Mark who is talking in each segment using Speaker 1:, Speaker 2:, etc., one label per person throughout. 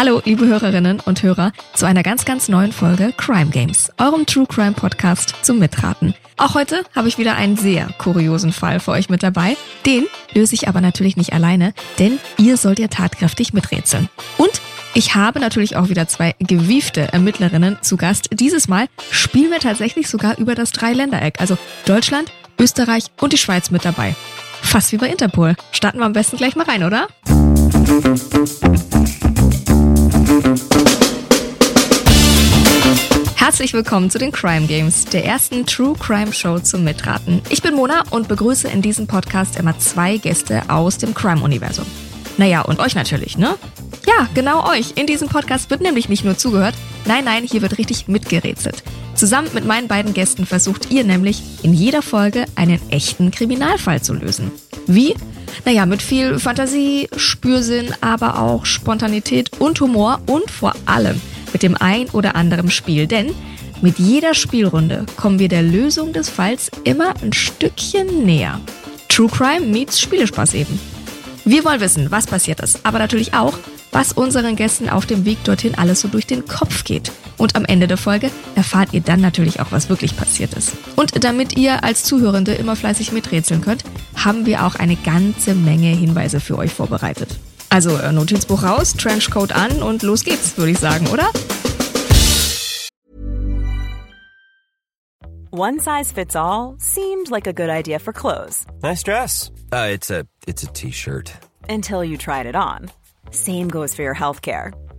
Speaker 1: Hallo, liebe Hörerinnen und Hörer, zu einer ganz, ganz neuen Folge Crime Games, eurem True Crime Podcast zum Mitraten. Auch heute habe ich wieder einen sehr kuriosen Fall für euch mit dabei. Den löse ich aber natürlich nicht alleine, denn ihr sollt ja tatkräftig miträtseln. Und ich habe natürlich auch wieder zwei gewiefte Ermittlerinnen zu Gast. Dieses Mal spielen wir tatsächlich sogar über das Dreiländereck, also Deutschland, Österreich und die Schweiz mit dabei. Fast wie bei Interpol. Starten wir am besten gleich mal rein, oder? Herzlich willkommen zu den Crime Games, der ersten True Crime Show zum Mitraten. Ich bin Mona und begrüße in diesem Podcast immer zwei Gäste aus dem Crime-Universum. Naja, und euch natürlich, ne? Ja, genau euch. In diesem Podcast wird nämlich nicht nur zugehört, nein, nein, hier wird richtig mitgerätselt. Zusammen mit meinen beiden Gästen versucht ihr nämlich in jeder Folge einen echten Kriminalfall zu lösen. Wie? Naja, mit viel Fantasie, Spürsinn, aber auch Spontanität und Humor und vor allem mit dem ein oder anderen Spiel. Denn mit jeder Spielrunde kommen wir der Lösung des Falls immer ein Stückchen näher. True Crime meets Spielespaß eben. Wir wollen wissen, was passiert ist, aber natürlich auch, was unseren Gästen auf dem Weg dorthin alles so durch den Kopf geht. Und am Ende der Folge erfahrt ihr dann natürlich auch, was wirklich passiert ist. Und damit ihr als Zuhörende immer fleißig miträtseln könnt, haben wir auch eine ganze Menge Hinweise für euch vorbereitet. Also äh, Notizbuch raus, Trenchcoat an und los geht's, würde ich sagen, oder?
Speaker 2: One size fits all seemed like a good idea for clothes.
Speaker 3: Nice dress. Uh, it's a it's a t-shirt.
Speaker 2: Until you tried it on. Same goes for your healthcare.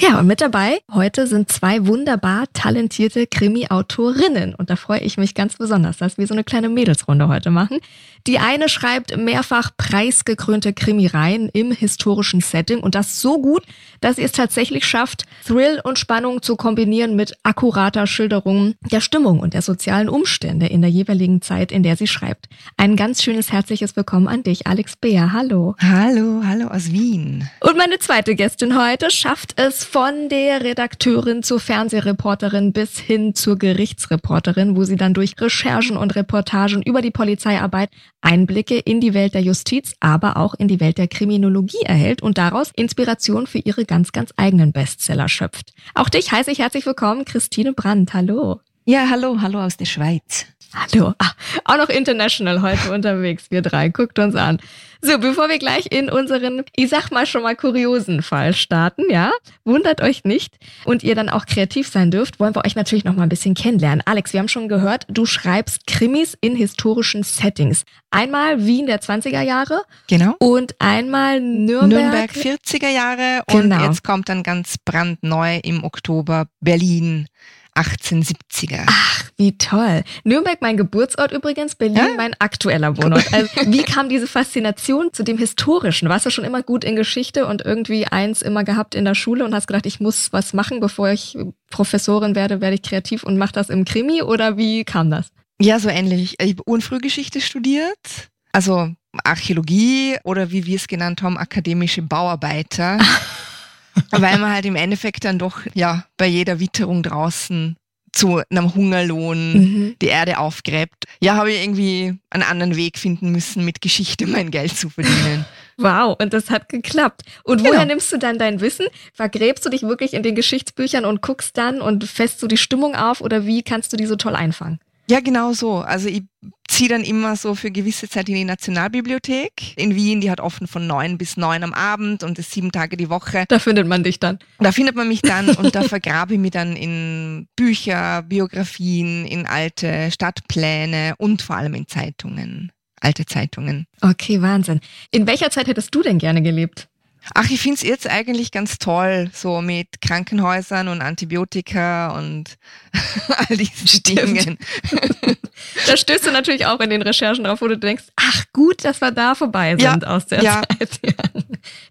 Speaker 1: Ja, und mit dabei heute sind zwei wunderbar talentierte Krimi-Autorinnen. Und da freue ich mich ganz besonders, dass wir so eine kleine Mädelsrunde heute machen. Die eine schreibt mehrfach preisgekrönte Krimireihen im historischen Setting und das so gut, dass sie es tatsächlich schafft, Thrill und Spannung zu kombinieren mit akkurater Schilderung der Stimmung und der sozialen Umstände in der jeweiligen Zeit, in der sie schreibt. Ein ganz schönes herzliches Willkommen an dich, Alex Beer. Hallo.
Speaker 4: Hallo, hallo aus Wien.
Speaker 1: Und meine zweite Gästin heute schafft es von der Redakteurin zur Fernsehreporterin bis hin zur Gerichtsreporterin, wo sie dann durch Recherchen und Reportagen über die Polizeiarbeit Einblicke in die Welt der Justiz, aber auch in die Welt der Kriminologie erhält und daraus Inspiration für ihre ganz, ganz eigenen Bestseller schöpft. Auch dich heiße ich herzlich willkommen, Christine Brandt. Hallo.
Speaker 4: Ja, hallo, hallo aus der Schweiz.
Speaker 1: Hallo. Ah, auch noch international heute unterwegs, wir drei. Guckt uns an. So, bevor wir gleich in unseren, ich sag mal schon mal kuriosen Fall starten, ja, wundert euch nicht und ihr dann auch kreativ sein dürft, wollen wir euch natürlich noch mal ein bisschen kennenlernen. Alex, wir haben schon gehört, du schreibst Krimis in historischen Settings. Einmal Wien der 20er Jahre.
Speaker 4: Genau.
Speaker 1: Und einmal Nürnberg.
Speaker 4: Nürnberg 40er Jahre und
Speaker 1: Genau.
Speaker 4: jetzt kommt dann ganz brandneu im Oktober Berlin 1870er.
Speaker 1: Ach, wie toll. Nürnberg mein Geburtsort übrigens, Berlin
Speaker 4: Ja?
Speaker 1: mein aktueller Wohnort. Also, wie kam diese Faszination zu dem Historischen? Warst du schon immer gut in Geschichte und irgendwie eins immer gehabt in der Schule und hast gedacht, ich muss was machen, bevor ich Professorin werde, werde ich kreativ und mache das im Krimi oder wie kam das?
Speaker 4: Ja, so ähnlich. Ich habe Unfrühgeschichte studiert, also Archäologie oder wie wir es genannt haben, akademische Bauarbeiter. weil man halt im Endeffekt dann doch ja bei jeder Witterung draußen zu einem Hungerlohn
Speaker 1: Mhm.
Speaker 4: die Erde aufgräbt. Ja, habe ich irgendwie einen anderen Weg finden müssen, mit Geschichte mein Geld zu verdienen.
Speaker 1: Wow, und das hat geklappt. Und
Speaker 4: Genau.
Speaker 1: woher nimmst du dann dein Wissen? Vergräbst du dich wirklich in den Geschichtsbüchern und guckst dann und fässt du die Stimmung auf oder wie kannst du die so toll einfangen?
Speaker 4: Ja, genau so. Also ich ziehe dann immer so für gewisse Zeit in die Nationalbibliothek in Wien. Die hat offen von neun bis neun am Abend und ist sieben Tage die Woche.
Speaker 1: Da findet man dich dann.
Speaker 4: Da findet man mich dann und da vergrabe ich mich dann in Bücher, Biografien, in alte Stadtpläne und vor allem in Zeitungen. Alte Zeitungen.
Speaker 1: Okay, Wahnsinn. In welcher Zeit hättest du denn gerne gelebt?
Speaker 4: Ach, ich find's jetzt eigentlich ganz toll, so mit Krankenhäusern und Antibiotika und all diesen
Speaker 1: Stimmt.
Speaker 4: Dingen.
Speaker 1: Da stößt du natürlich auch in den Recherchen drauf, wo du denkst, ach gut, dass wir da vorbei
Speaker 4: Ja,
Speaker 1: sind aus der
Speaker 4: ja.
Speaker 1: Zeit. Ja.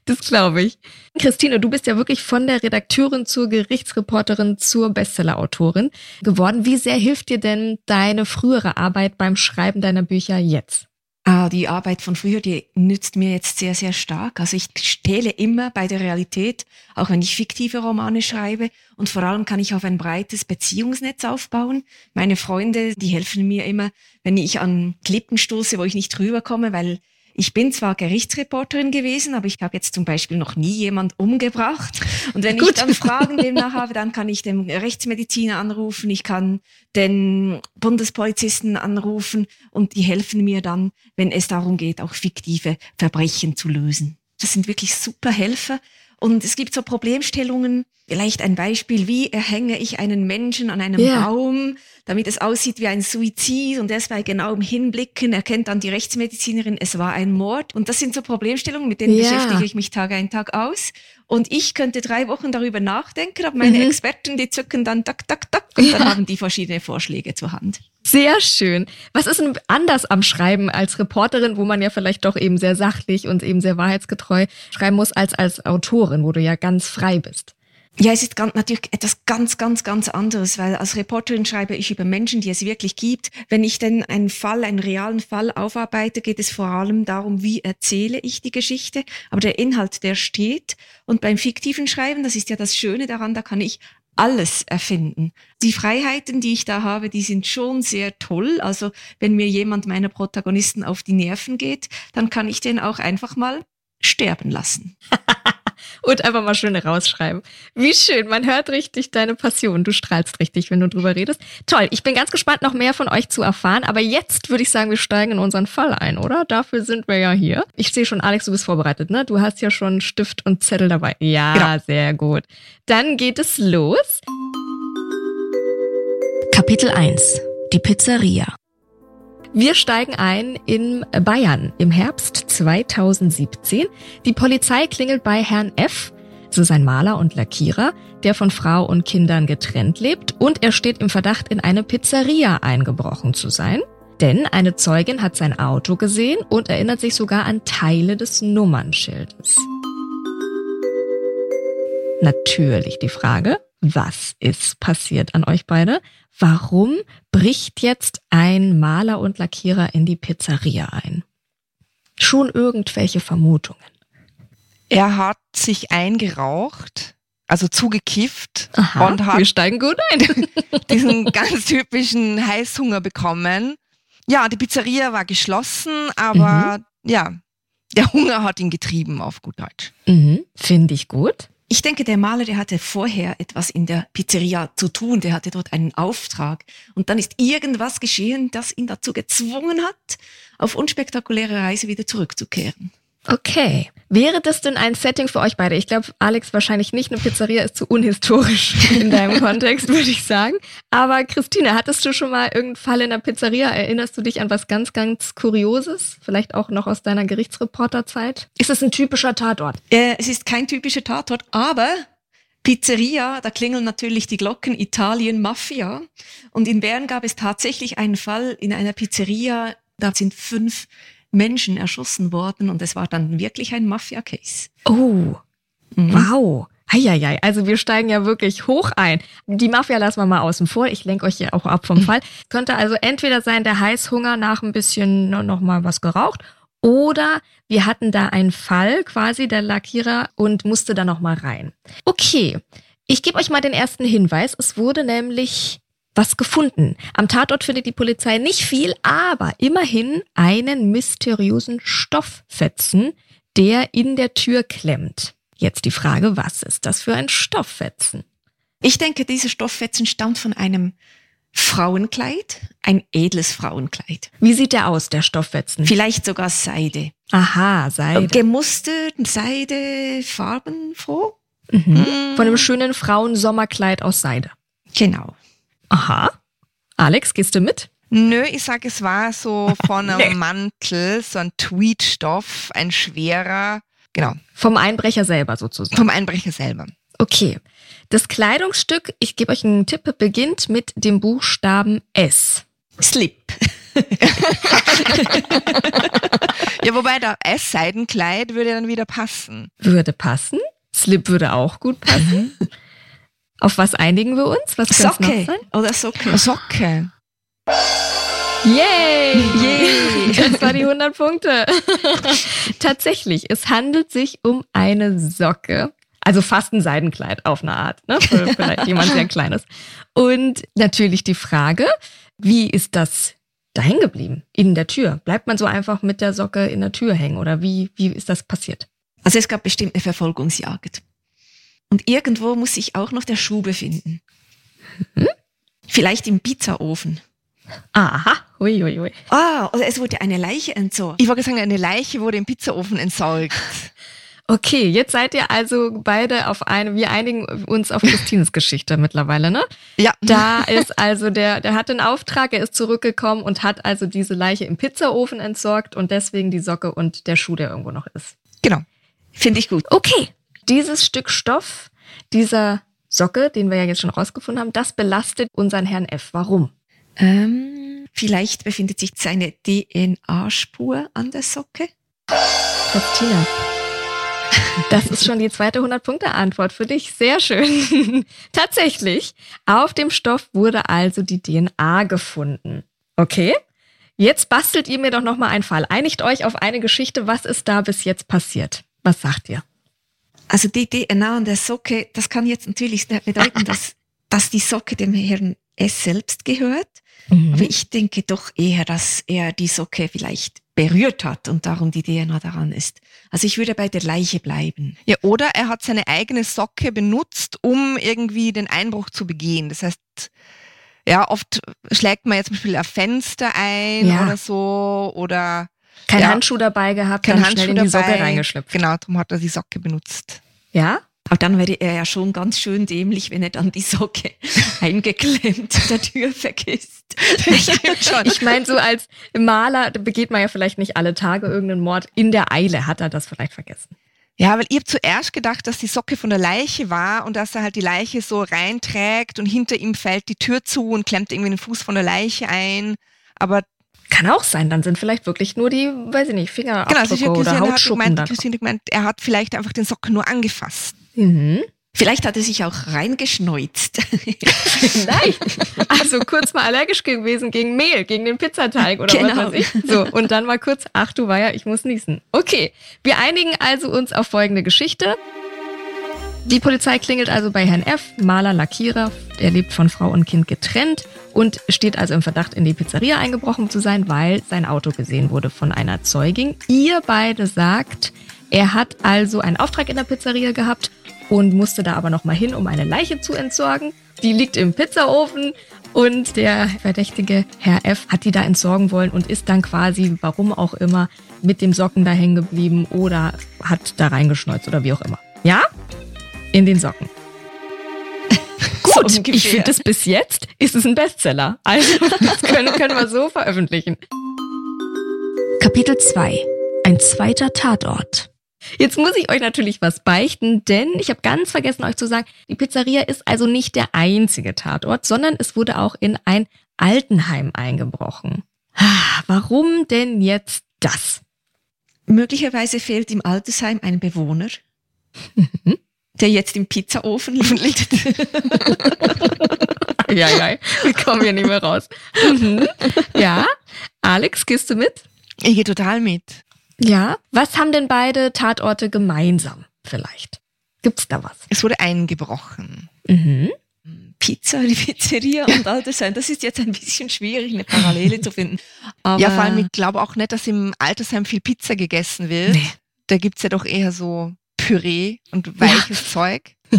Speaker 1: Das glaube ich. Christine, du bist ja wirklich von der Redakteurin zur Gerichtsreporterin zur Bestsellerautorin geworden. Wie sehr hilft dir denn deine frühere Arbeit beim Schreiben deiner Bücher jetzt?
Speaker 5: Ah, die Arbeit von früher, die nützt mir jetzt sehr, sehr stark. Also ich stehle immer bei der Realität, auch wenn ich fiktive Romane schreibe. Und vor allem kann ich auf ein breites Beziehungsnetz aufbauen. Meine Freunde, die helfen mir immer, wenn ich an Klippen stoße, wo ich nicht rüberkomme, weil ich bin zwar Gerichtsreporterin gewesen, aber ich habe jetzt zum Beispiel noch nie jemand umgebracht. Und wenn ich dann Fragen demnach habe, dann kann ich den Rechtsmediziner anrufen, ich kann den Bundespolizisten anrufen und die helfen mir dann, wenn es darum geht, auch fiktive Verbrechen zu lösen. Das sind wirklich super Helfer. Und es gibt so Problemstellungen, vielleicht ein Beispiel, wie erhänge ich einen Menschen an einem ja. Baum, damit es aussieht wie ein Suizid und erst bei genauem Hinblicken erkennt dann die Rechtsmedizinerin, es war ein Mord. Und das sind so Problemstellungen, mit denen ja. beschäftige ich mich Tag ein, Tag aus. Und ich könnte drei Wochen darüber nachdenken, aber meine mhm. Experten, die zücken dann tak, tak, tak und ja. dann haben die verschiedene Vorschläge zur Hand.
Speaker 1: Sehr schön. Was ist denn anders am Schreiben als Reporterin, wo man ja vielleicht doch eben sehr sachlich und eben sehr wahrheitsgetreu schreiben muss, als als Autorin, wo du ja ganz frei bist?
Speaker 5: Ja, es ist ganz, natürlich etwas ganz, ganz, ganz anderes, weil als Reporterin schreibe ich über Menschen, die es wirklich gibt. Wenn ich denn einen Fall, einen realen Fall aufarbeite, geht es vor allem darum, wie erzähle ich die Geschichte. Aber der Inhalt, der steht. Und beim fiktiven Schreiben, das ist ja das Schöne daran, da kann ich alles erfinden. Die Freiheiten, die ich da habe, die sind schon sehr toll. Also wenn mir jemand meiner Protagonisten auf die Nerven geht, dann kann ich den auch einfach mal sterben lassen.
Speaker 1: und einfach mal schön rausschreiben. Wie schön, man hört richtig deine Passion. Du strahlst richtig, wenn du drüber redest. Toll, ich bin ganz gespannt, noch mehr von euch zu erfahren. Aber jetzt würde ich sagen, wir steigen in unseren Fall ein, oder? Dafür sind wir ja hier. Ich sehe schon, Alex, du bist vorbereitet, ne? Du hast ja schon Stift und Zettel dabei. Ja, genau. sehr gut. Dann geht es los.
Speaker 6: Kapitel 1. Die Pizzeria.
Speaker 1: Wir steigen ein in Bayern im Herbst 2017. Die Polizei klingelt bei Herrn F. Das ist ein Maler und Lackierer, der von Frau und Kindern getrennt lebt und er steht im Verdacht, in eine Pizzeria eingebrochen zu sein. Denn eine Zeugin hat sein Auto gesehen und erinnert sich sogar an Teile des Nummernschildes. Natürlich die Frage, was ist passiert an euch beide? Warum bricht jetzt ein Maler und Lackierer in die Pizzeria ein? Schon irgendwelche Vermutungen.
Speaker 4: Er hat sich eingeraucht, also zugekifft
Speaker 1: Aha, und hat wir steigen gut ein.
Speaker 4: diesen ganz typischen Heißhunger bekommen. Ja, die Pizzeria war geschlossen, aber mhm. ja, der Hunger hat ihn getrieben auf gut Deutsch.
Speaker 1: Mhm, Finde ich gut.
Speaker 5: Ich denke, der Maler, der hatte vorher etwas in der Pizzeria zu tun, der hatte dort einen Auftrag. Und dann ist irgendwas geschehen, das ihn dazu gezwungen hat, auf unspektakuläre Reise wieder zurückzukehren.
Speaker 1: Okay. Wäre das denn ein Setting für euch beide? Ich glaube, Alex wahrscheinlich nicht. Eine Pizzeria ist zu unhistorisch in deinem Kontext, würde ich sagen. Aber Christine, hattest du schon mal irgendeinen Fall in der Pizzeria? Erinnerst du dich an was ganz, ganz Kurioses? Vielleicht auch noch aus deiner Gerichtsreporterzeit? Ist es ein typischer Tatort?
Speaker 5: Äh, es ist kein typischer Tatort, aber Pizzeria, da klingeln natürlich die Glocken Italien Mafia. Und in Bern gab es tatsächlich einen Fall in einer Pizzeria, da sind fünf Menschen erschossen worden und es war dann wirklich ein Mafia-Case.
Speaker 1: Oh, mhm. wow. Heieiei, also wir steigen ja wirklich hoch ein. Die Mafia lassen wir mal außen vor. Ich lenke euch hier auch ab vom mhm. Fall. Könnte also entweder sein, der Heißhunger nach ein bisschen noch mal was geraucht oder wir hatten da einen Fall quasi der Lackierer und musste da noch mal rein. Okay, ich gebe euch mal den ersten Hinweis. Es wurde nämlich was gefunden. Am Tatort findet die Polizei nicht viel, aber immerhin einen mysteriösen Stofffetzen, der in der Tür klemmt. Jetzt die Frage, was ist das für ein Stofffetzen?
Speaker 5: Ich denke, dieser Stofffetzen stammt von einem Frauenkleid, ein edles Frauenkleid.
Speaker 1: Wie sieht der aus, der Stofffetzen?
Speaker 5: Vielleicht sogar Seide.
Speaker 1: Aha, Seide.
Speaker 5: Gemustert, Seide, farbenfroh.
Speaker 1: Mhm. Mhm. Von einem schönen Frauensommerkleid aus Seide.
Speaker 5: Genau.
Speaker 1: Aha. Alex, gehst du mit?
Speaker 4: Nö, ich sag, es war so von einem Mantel, so ein Tweetstoff, ein schwerer, genau.
Speaker 1: Vom Einbrecher selber sozusagen.
Speaker 4: Vom Einbrecher selber.
Speaker 1: Okay. Das Kleidungsstück, ich gebe euch einen Tipp, beginnt mit dem Buchstaben S.
Speaker 5: Slip.
Speaker 4: Ja, wobei da S-Seidenkleid würde dann wieder passen.
Speaker 1: Würde passen. Slip würde auch gut passen. Auf was einigen wir uns? Was es noch
Speaker 5: Socke
Speaker 1: sein?
Speaker 5: oder Socke.
Speaker 4: Socke.
Speaker 1: Yay! Yay! Das war die 100 Punkte. Tatsächlich, es handelt sich um eine Socke. Also fast ein Seidenkleid auf eine Art, ne? Für vielleicht jemand sehr kleines. Und natürlich die Frage, wie ist das dahin geblieben? In der Tür? Bleibt man so einfach mit der Socke in der Tür hängen? Oder wie, wie ist das passiert?
Speaker 5: Also es gab bestimmt eine Verfolgungsjagd. Und irgendwo muss sich auch noch der Schuh befinden. Vielleicht im Pizzaofen.
Speaker 1: Aha, hui, hui, hui.
Speaker 5: Ah, oder es wurde eine Leiche entsorgt.
Speaker 4: Ich wollte sagen, eine Leiche wurde im Pizzaofen entsorgt.
Speaker 1: Okay, jetzt seid ihr also beide auf eine, wir einigen uns auf Christines Geschichte mittlerweile, ne?
Speaker 4: Ja.
Speaker 1: Da ist also der, der hat den Auftrag, er ist zurückgekommen und hat also diese Leiche im Pizzaofen entsorgt und deswegen die Socke und der Schuh, der irgendwo noch ist.
Speaker 4: Genau.
Speaker 5: Finde ich gut.
Speaker 1: Okay, dieses Stück Stoff, dieser Socke, den wir ja jetzt schon rausgefunden haben, das belastet unseren Herrn F. Warum?
Speaker 5: Ähm, vielleicht befindet sich seine DNA-Spur an der Socke.
Speaker 1: Christina. Das ist schon die zweite 100-Punkte-Antwort für dich. Sehr schön. Tatsächlich, auf dem Stoff wurde also die DNA gefunden. Okay? Jetzt bastelt ihr mir doch nochmal einen Fall. Einigt euch auf eine Geschichte. Was ist da bis jetzt passiert? Was sagt ihr?
Speaker 5: Also die DNA an der Socke, das kann jetzt natürlich bedeuten, dass, dass die Socke dem Herrn S selbst gehört. Aber ich denke doch eher, dass er die Socke vielleicht berührt hat und darum die DNA daran ist. Also ich würde bei der Leiche bleiben.
Speaker 4: Ja, oder er hat seine eigene Socke benutzt, um irgendwie den Einbruch zu begehen. Das heißt, ja, oft schlägt man jetzt zum Beispiel ein Fenster ein
Speaker 1: Ja.
Speaker 4: oder so oder
Speaker 1: Kein
Speaker 4: Ja.
Speaker 1: Handschuh dabei gehabt,
Speaker 4: kein Handschuh
Speaker 1: schnell in die
Speaker 4: dabei.
Speaker 1: Socke reingeschlüpft.
Speaker 4: Genau, darum hat er die Socke benutzt.
Speaker 1: Ja?
Speaker 5: Aber dann wäre er ja schon ganz schön dämlich, wenn er dann die Socke eingeklemmt in der Tür vergisst.
Speaker 1: Ich meine, so als Maler begeht man ja vielleicht nicht alle Tage irgendeinen Mord. In der Eile hat er das vielleicht vergessen.
Speaker 4: Ja, weil ich habe zuerst gedacht, dass die Socke von der Leiche war und dass er halt die Leiche so reinträgt und hinter ihm fällt die Tür zu und klemmt irgendwie den Fuß von der Leiche ein. Aber
Speaker 1: Kann auch sein, dann sind vielleicht wirklich nur die, weiß ich nicht,
Speaker 4: genau,
Speaker 1: Fingerabdrücke
Speaker 4: also
Speaker 1: oder
Speaker 4: Christiane hat
Speaker 1: Hautschuppen
Speaker 4: gemeint,
Speaker 1: da.
Speaker 4: Christine gemeint, er hat vielleicht einfach den Socken nur angefasst.
Speaker 1: Mhm.
Speaker 5: Vielleicht hat er sich auch reingeschneuzt.
Speaker 1: Vielleicht. Also kurz mal allergisch gewesen gegen Mehl, gegen den Pizzateig oder
Speaker 5: Genau.
Speaker 1: was weiß ich. So, und dann mal kurz, ach du Weiher, ich muss niesen. Okay, wir einigen also uns auf folgende Geschichte. Die Polizei klingelt also bei Herrn F., Maler, Lackierer. Er lebt von Frau und Kind getrennt und steht also im Verdacht, in die Pizzeria eingebrochen zu sein, weil sein Auto gesehen wurde von einer Zeugin. Ihr beide sagt, er hat also einen Auftrag in der Pizzeria gehabt und musste da aber nochmal hin, um eine Leiche zu entsorgen. Die liegt im Pizzaofen und der verdächtige Herr F. hat die da entsorgen wollen und ist dann quasi, warum auch immer, mit dem Socken da hängen geblieben oder hat da reingeschneuzt oder wie auch immer. Ja? In den Socken. Gut, ich finde das bis jetzt ist es ein Bestseller. Also, das können, können wir so veröffentlichen.
Speaker 6: Kapitel 2. Ein zweiter Tatort.
Speaker 1: Jetzt muss ich euch natürlich was beichten, denn ich habe ganz vergessen euch zu sagen, die Pizzeria ist also nicht der einzige Tatort, sondern es wurde auch in ein Altenheim eingebrochen. Ah, Warum denn jetzt das?
Speaker 5: Möglicherweise fehlt im Altersheim ein Bewohner, der jetzt im Pizzaofen liegt.
Speaker 1: Ja, ja, wir kommen hier nicht mehr raus. Mhm. Ja, Alex, gehst du mit?
Speaker 4: Ich gehe total mit.
Speaker 1: Ja. Was haben denn beide Tatorte gemeinsam vielleicht? Gibt's da was?
Speaker 4: Es wurde eingebrochen.
Speaker 1: Mhm.
Speaker 5: Pizza, die Pizzeria und Altersheim. Das ist jetzt ein bisschen schwierig, eine Parallele zu finden. Aber
Speaker 4: ja, vor allem, ich glaube auch nicht, dass im Altersheim viel Pizza gegessen wird.
Speaker 1: Nee.
Speaker 4: Da gibt's ja doch eher so Püree und weiches Zeug.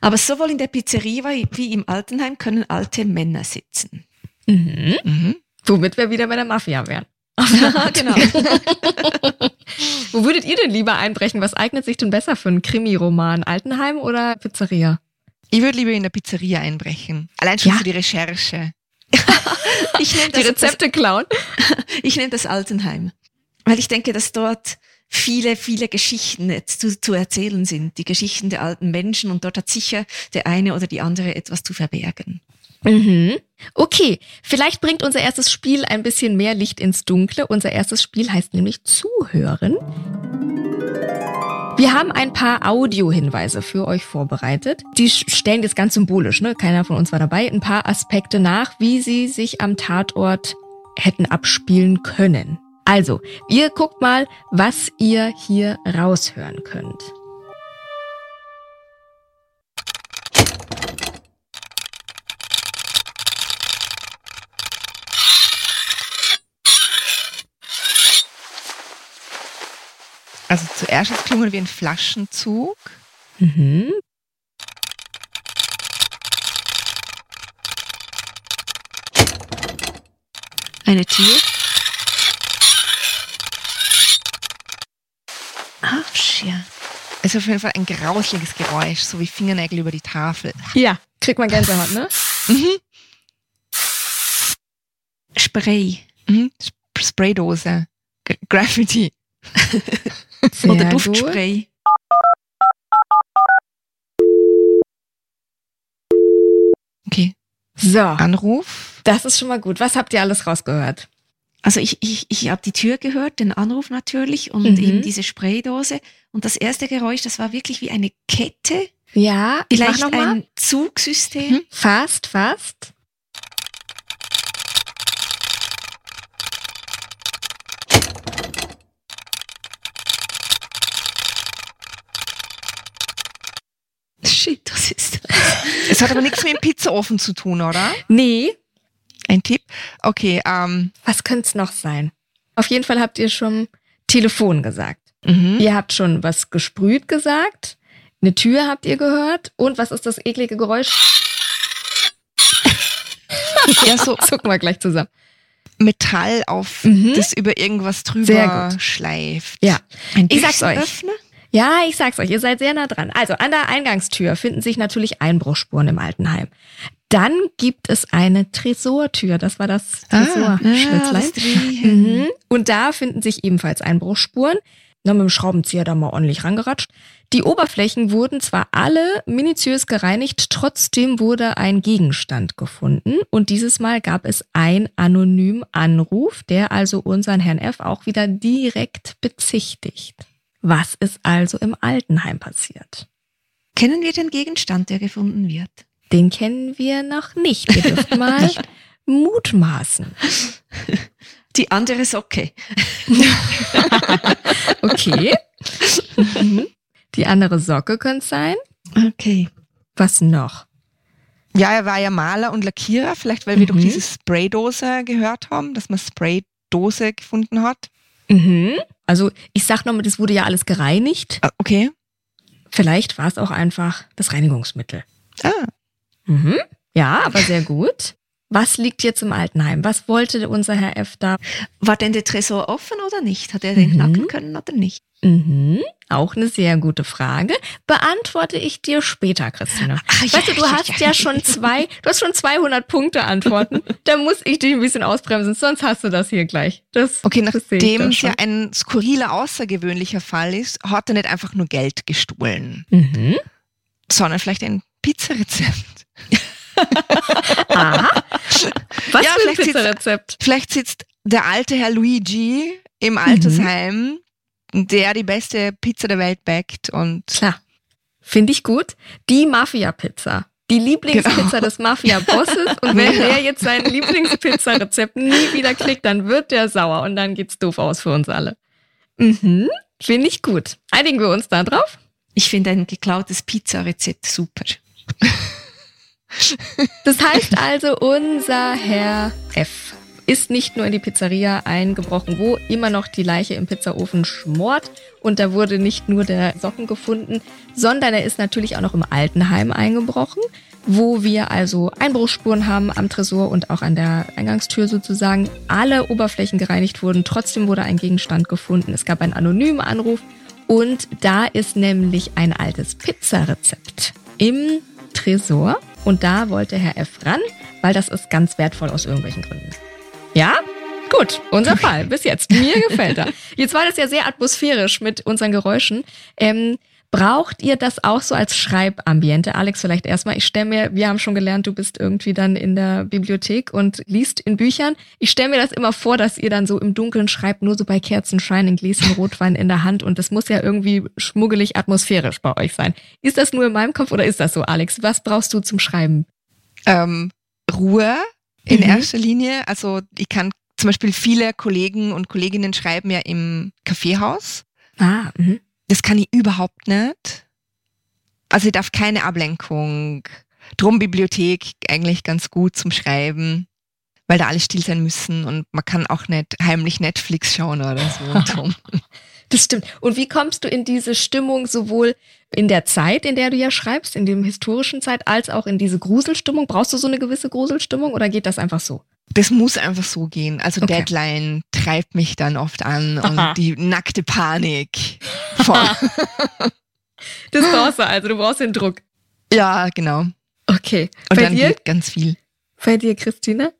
Speaker 5: aber sowohl in der Pizzeria wie- im Altenheim können alte Männer sitzen.
Speaker 1: Mhm.
Speaker 4: Mhm.
Speaker 1: Womit wir wieder bei der Mafia wären.
Speaker 5: genau.
Speaker 1: Wo würdet ihr denn lieber einbrechen? Was eignet sich denn besser für einen Krimi-Roman? Altenheim oder Pizzeria?
Speaker 4: Ich würde lieber in der Pizzeria einbrechen. Allein schon
Speaker 1: Ja.
Speaker 4: für die Recherche.
Speaker 5: Ich nenne
Speaker 1: Die
Speaker 5: das,
Speaker 1: Rezepte klauen?
Speaker 5: ich nenne das Altenheim. Weil ich denke, dass dort viele, viele Geschichten zu, zu erzählen sind. Die Geschichten der alten Menschen und dort hat sicher der eine oder die andere etwas zu verbergen.
Speaker 1: Mhm. Okay, vielleicht bringt unser erstes Spiel ein bisschen mehr Licht ins Dunkle. Unser erstes Spiel heißt nämlich Zuhören. Wir haben ein paar Audiohinweise für euch vorbereitet. Die stellen jetzt ganz symbolisch, ne? Keiner von uns war dabei, ein paar Aspekte nach, wie sie sich am Tatort hätten abspielen können. Also, ihr guckt mal, was ihr hier raushören könnt.
Speaker 4: Also zuerst es klungen wie ein Flaschenzug.
Speaker 1: Mhm.
Speaker 5: Eine Tür. Aufschier.
Speaker 4: Es ist auf jeden Fall ein grausliches Geräusch, so wie Fingernägel über die Tafel.
Speaker 1: Ja, kriegt man Gänsehaut, ne?
Speaker 4: Mhm.
Speaker 5: Spray.
Speaker 4: Mhm. Spraydose. G Graffiti.
Speaker 5: Oder. Duftspray.
Speaker 4: Okay.
Speaker 1: So,
Speaker 4: Anruf.
Speaker 1: das ist schon mal gut. Was habt ihr alles rausgehört?
Speaker 5: Also ich, ich, ich habe die Tür gehört, den Anruf natürlich und
Speaker 1: Mhm.
Speaker 5: eben diese Spraydose. Und das erste Geräusch, das war wirklich wie eine Kette,
Speaker 1: Ja, ich mach
Speaker 5: vielleicht
Speaker 1: noch mal.
Speaker 5: ein Zugsystem.
Speaker 4: Mhm.
Speaker 1: Fast, fast.
Speaker 5: Shit, das ist
Speaker 4: Es hat aber nichts mit dem Pizzaofen zu tun, oder?
Speaker 1: Nee,
Speaker 4: Ein Tipp? Okay, ähm,
Speaker 1: was könnte es noch sein? Auf jeden Fall habt ihr schon Telefon gesagt.
Speaker 4: mhm.
Speaker 1: Ihr habt schon was gesprüht gesagt. Eine Tür habt ihr gehört. Und was ist das eklige Geräusch?
Speaker 4: ja, so
Speaker 1: Zucken wir gleich zusammen.
Speaker 4: Metall auf,
Speaker 1: Mhm.
Speaker 4: das über irgendwas drüber schleift.
Speaker 1: Ja.
Speaker 5: ein
Speaker 1: Ich sag's euch.
Speaker 5: Büchsenöffner.
Speaker 1: Ja, ich sag's euch, ihr seid sehr nah dran. Also an der Eingangstür finden sich natürlich Einbruchspuren im Altenheim. Dann gibt es eine Tresortür. Das war das
Speaker 4: Ah,
Speaker 1: Tresorschlitzlein.
Speaker 5: das Drehen.
Speaker 1: Mhm. Und da finden sich ebenfalls Einbruchspuren. Noch mit dem Schraubenzieher da mal ordentlich rangeratscht. Die Oberflächen wurden zwar alle minutiös gereinigt, trotzdem wurde ein Gegenstand gefunden. Und dieses Mal gab es einen anonymen Anruf, der also unseren Herrn F. auch wieder direkt bezichtigt. Was ist also im Altenheim passiert?
Speaker 5: Kennen wir den Gegenstand, der gefunden wird?
Speaker 1: Den kennen wir noch nicht. Ihr dürft mal mutmaßen.
Speaker 5: Die andere Socke.
Speaker 1: Okay. Mhm. Die andere Socke könnte sein.
Speaker 5: Okay.
Speaker 1: Was noch?
Speaker 4: Ja, er war ja Maler und Lackierer, vielleicht weil wir
Speaker 1: Mhm.
Speaker 4: doch diese Spraydose gehört haben, dass man Spraydose gefunden hat.
Speaker 1: Mhm. Also ich sag nochmal, das wurde ja alles gereinigt.
Speaker 4: Ah, Okay.
Speaker 1: Vielleicht war es auch einfach das Reinigungsmittel.
Speaker 4: Ah,
Speaker 1: Mhm. Ja, aber sehr gut. Was liegt jetzt im Altenheim? Was wollte unser Herr F. da?
Speaker 5: War denn der Tresor offen oder nicht? Hat er den
Speaker 1: Mhm.
Speaker 5: knacken können oder nicht?
Speaker 1: Mhm. Auch eine sehr gute Frage. Beantworte ich dir später, Christine.
Speaker 5: Ach,
Speaker 1: weißt du, du hast ja schon zwei, du hast schon 200 Punkte Antworten. da muss ich dich ein bisschen ausbremsen, sonst hast du das hier gleich. Das,
Speaker 4: okay, nachdem es ja ein skurriler, außergewöhnlicher Fall ist, hat er nicht einfach nur Geld gestohlen,
Speaker 1: Mhm.
Speaker 4: sondern vielleicht ein Pizzarezept.
Speaker 1: Aha. Was
Speaker 4: Ja,
Speaker 1: für ein Pizzarezept?
Speaker 4: Vielleicht sitzt der alte Herr Luigi im Altersheim, der die beste Pizza der Welt backt und
Speaker 1: Klar. Finde ich gut. Die Mafia-Pizza. Die Lieblingspizza
Speaker 4: Genau.
Speaker 1: des Mafia-Bosses. Und wenn
Speaker 4: Ja.
Speaker 1: der jetzt sein Lieblingspizzarezept nie wieder klickt, dann wird der sauer und dann geht's doof aus für uns alle. Mhm. Finde ich gut. Einigen wir uns da drauf?
Speaker 5: Ich finde ein geklautes Pizzarezept super.
Speaker 1: Das heißt also, unser Herr F. ist nicht nur in die Pizzeria eingebrochen, wo immer noch die Leiche im Pizzaofen schmort. Und da wurde nicht nur der Socken gefunden, sondern er ist natürlich auch noch im Altenheim eingebrochen, wo wir also Einbruchsspuren haben am Tresor und auch an der Eingangstür sozusagen. Alle Oberflächen gereinigt wurden, trotzdem wurde ein Gegenstand gefunden. Es gab einen anonymen Anruf und da ist nämlich ein altes Pizzarezept im Tresor. Und da wollte Herr F. ran, weil das ist ganz wertvoll aus irgendwelchen Gründen. Ja? Gut, unser Fall bis jetzt. Mir gefällt er. Jetzt war das ja sehr atmosphärisch mit unseren Geräuschen. Ähm, Braucht ihr das auch so als Schreibambiente? Alex, vielleicht erstmal. Ich stelle mir, wir haben schon gelernt, du bist irgendwie dann in der Bibliothek und liest in Büchern. Ich stelle mir das immer vor, dass ihr dann so im Dunkeln schreibt, nur so bei Kerzenschein, ein Gläschen Rotwein in der Hand und das muss ja irgendwie schmuggelig atmosphärisch bei euch sein. Ist das nur in meinem Kopf oder ist das so, Alex? Was brauchst du zum Schreiben?
Speaker 4: Ähm, Ruhe in mhm. erster Linie. Also ich kann zum Beispiel viele Kollegen und Kolleginnen schreiben ja im Kaffeehaus.
Speaker 1: Ah, mh.
Speaker 4: Das kann ich überhaupt nicht. Also ich darf keine Ablenkung. Drum Bibliothek eigentlich ganz gut zum Schreiben, weil da alle still sein müssen und man kann auch nicht heimlich Netflix schauen oder so.
Speaker 1: das stimmt. Und wie kommst du in diese Stimmung sowohl in der Zeit, in der du ja schreibst, in dem historischen Zeit, als auch in diese Gruselstimmung? Brauchst du so eine gewisse Gruselstimmung oder geht das einfach so?
Speaker 4: Das muss einfach so gehen. Also okay. Deadline treibt mich dann oft an Aha. und die nackte Panik.
Speaker 1: das brauchst du also, du brauchst den Druck.
Speaker 4: Ja, genau.
Speaker 1: Okay.
Speaker 4: Und Bei dann dir? geht ganz viel.
Speaker 1: Bei dir, Christine?